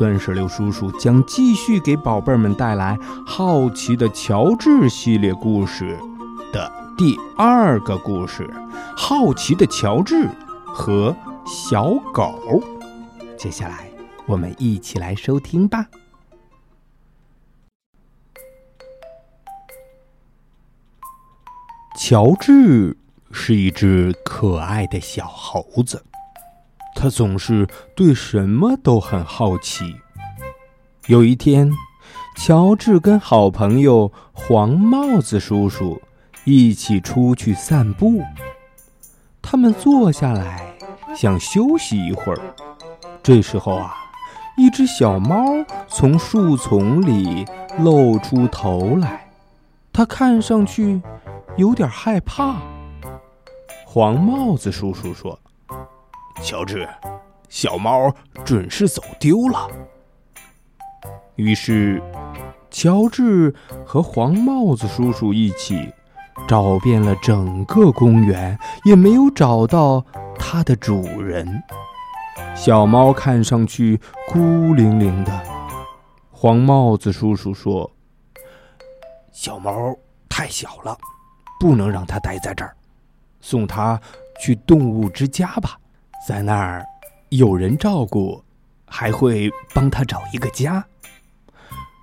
钻石榴叔叔将继续给宝贝们带来《好奇的乔治》系列故事的第二个故事《好奇的乔治和小狗》。接下来，我们一起来收听吧。乔治是一只可爱的小猴子。他总是对什么都很好奇。有一天，乔治跟好朋友黄帽子叔叔一起出去散步。他们坐下来想休息一会儿。这时候啊，一只小猫从树丛里露出头来，它看上去有点害怕。黄帽子叔叔说。乔治，小猫准是走丢了。于是，乔治和黄帽子叔叔一起找遍了整个公园，也没有找到它的主人。小猫看上去孤零零的。黄帽子叔叔说：“小猫太小了，不能让它待在这儿，送它去动物之家吧。”在那儿，有人照顾，还会帮他找一个家。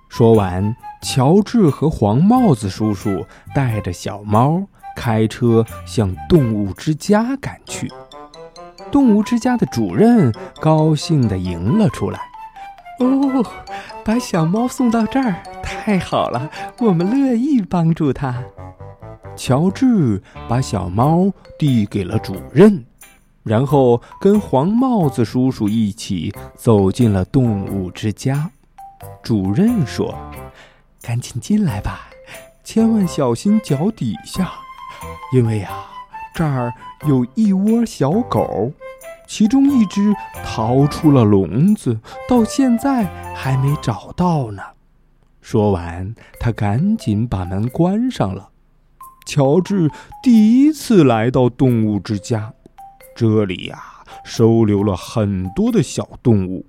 说完，乔治和黄帽子叔叔带着小猫开车向动物之家赶去。动物之家的主任高兴地迎了出来：“哦，把小猫送到这儿，太好了！我们乐意帮助它。”乔治把小猫递给了主任。然后跟黄帽子叔叔一起走进了动物之家。主任说：“赶紧进来吧，千万小心脚底下，因为呀，这儿有一窝小狗，其中一只逃出了笼子，到现在还没找到呢。”说完，他赶紧把门关上了。乔治第一次来到动物之家。这里呀，收留了很多的小动物。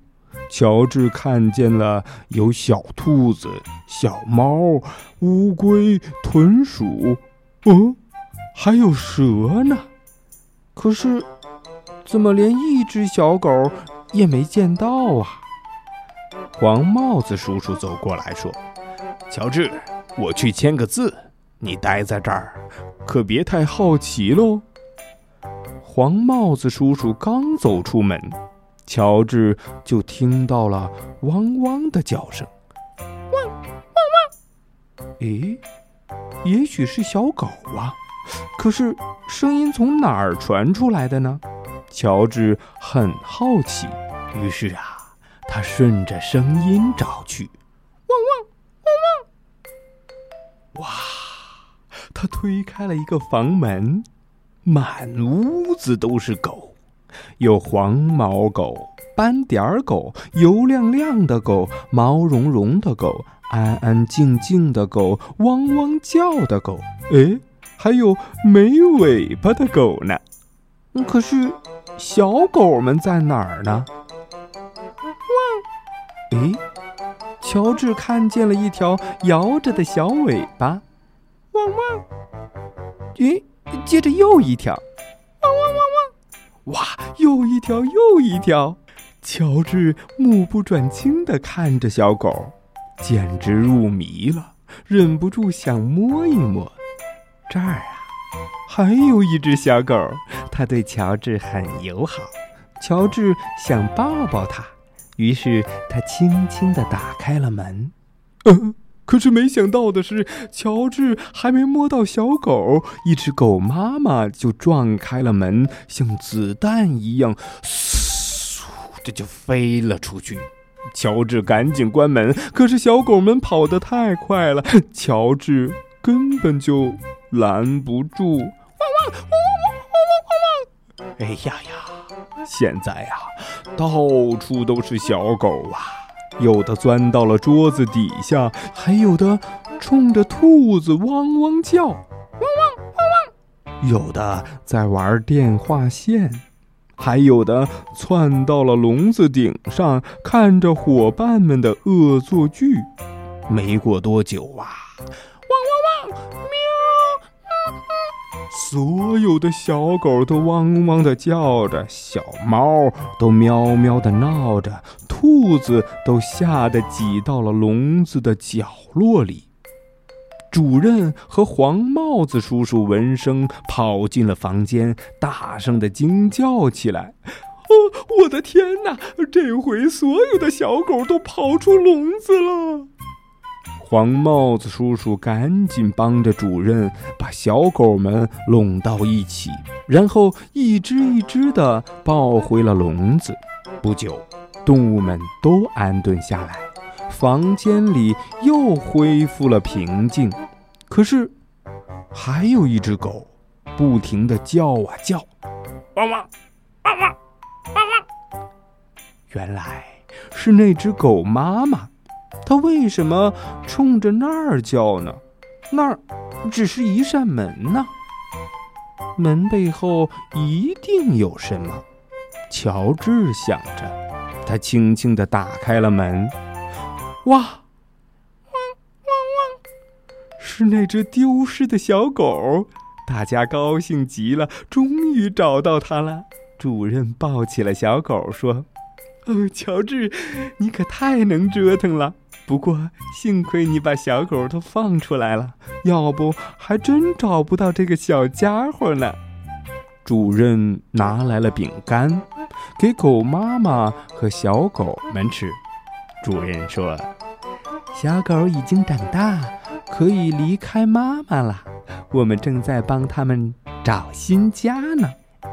乔治看见了有小兔子、小猫、乌龟、豚鼠，嗯，还有蛇呢。可是，怎么连一只小狗也没见到啊？黄帽子叔叔走过来说：“乔治，我去签个字，你待在这儿，可别太好奇喽。”黄帽子叔叔刚走出门，乔治就听到了汪汪的叫声，汪汪汪！咦，也许是小狗啊？可是声音从哪儿传出来的呢？乔治很好奇，于是啊，他顺着声音找去，汪汪汪汪！哇！他推开了一个房门。满屋子都是狗，有黄毛狗、斑点狗、油亮亮的狗、毛茸茸的狗、安安静静的狗、汪汪叫的狗，哎，还有没尾巴的狗呢。可是，小狗们在哪儿呢？汪！哎，乔治看见了一条摇着的小尾巴。汪汪！咦？接着又一条，汪汪汪汪！哇，又一条又一条！乔治目不转睛地看着小狗，简直入迷了，忍不住想摸一摸。这儿啊，还有一只小狗，它对乔治很友好。乔治想抱抱它，于是他轻轻地打开了门。嗯。可是没想到的是，乔治还没摸到小狗，一只狗妈妈就撞开了门，像子弹一样，嗖的就飞了出去。乔治赶紧关门，可是小狗们跑得太快了，乔治根本就拦不住。汪汪汪汪汪汪汪汪汪！哎呀呀，现在呀，到处都是小狗啊，有的钻到了桌子底下，还有的冲着兔子汪汪叫，汪汪汪汪，有的在玩电话线。还有的窜到了笼子顶上，看着伙伴们的恶作剧。没过多久啊，所有的小狗都汪汪的叫着，小猫都喵喵的闹着，兔子都吓得挤到了笼子的角落里。主任和黄帽子叔叔闻声跑进了房间，大声的惊叫起来：“哦，我的天哪！这回所有的小狗都跑出笼子了！”黄帽子叔叔赶紧帮着主任把小狗们拢到一起，然后一只一只的抱回了笼子。不久，动物们都安顿下来。房间里又恢复了平静，可是还有一只狗不停地叫啊叫，汪汪汪汪汪汪！原来是那只狗妈妈，它为什么冲着那儿叫呢？那儿只是一扇门呢，门背后一定有什么。乔治想着，他轻轻地打开了门。哇，汪汪汪！是那只丢失的小狗，大家高兴极了，终于找到它了。主任抱起了小狗，说：“哦，乔治，你可太能折腾了。不过幸亏你把小狗都放出来了，要不还真找不到这个小家伙呢。”主任拿来了饼干，给狗妈妈和小狗们吃。主任说：“小狗已经长大，可以离开妈妈了。我们正在帮它们找新家呢。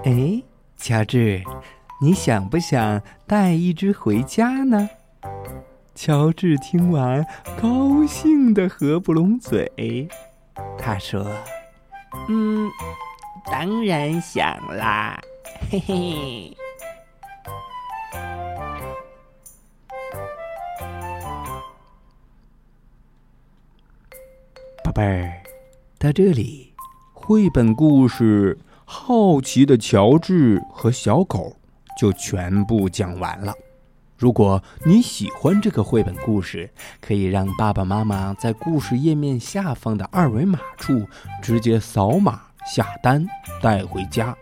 哎，乔治，你想不想带一只回家呢？”乔治听完，高兴的合不拢嘴。他说：“嗯，当然想啦，嘿嘿。”宝贝儿，到这里，绘本故事《好奇的乔治和小狗》就全部讲完了。如果你喜欢这个绘本故事，可以让爸爸妈妈在故事页面下方的二维码处直接扫码下单带回家，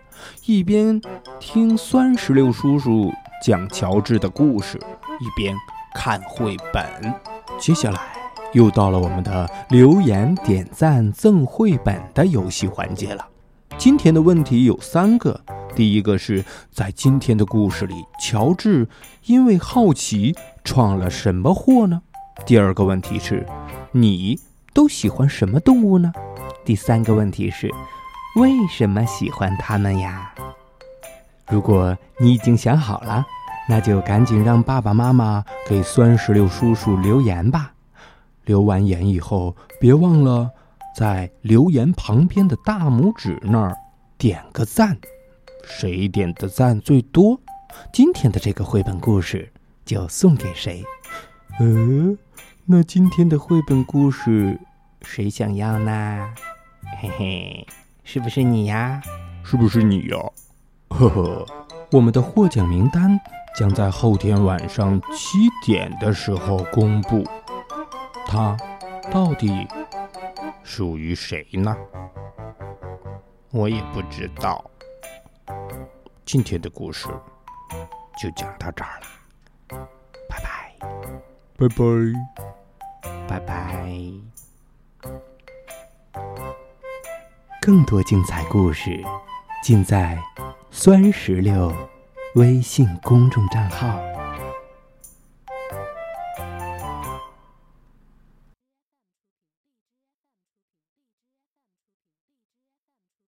一边听酸石榴叔叔讲乔治的故事，一边看绘本。接下来。又到了我们的留言点赞赠绘本的游戏环节了。今天的问题有三个：第一个是在今天的故事里，乔治因为好奇闯了什么祸呢？第二个问题是，你都喜欢什么动物呢？第三个问题是，为什么喜欢它们呀？如果你已经想好了，那就赶紧让爸爸妈妈给酸石榴叔叔留言吧。留完言以后，别忘了在留言旁边的大拇指那儿点个赞，谁点的赞最多，今天的这个绘本故事就送给谁。呃，那今天的绘本故事谁想要呢？嘿嘿，是不是你呀？是不是你呀？呵呵，我们的获奖名单将在后天晚上七点的时候公布。它到底属于谁呢？我也不知道。今天的故事就讲到这儿了，拜拜，拜拜，拜拜。更多精彩故事尽在酸石榴微信公众账号。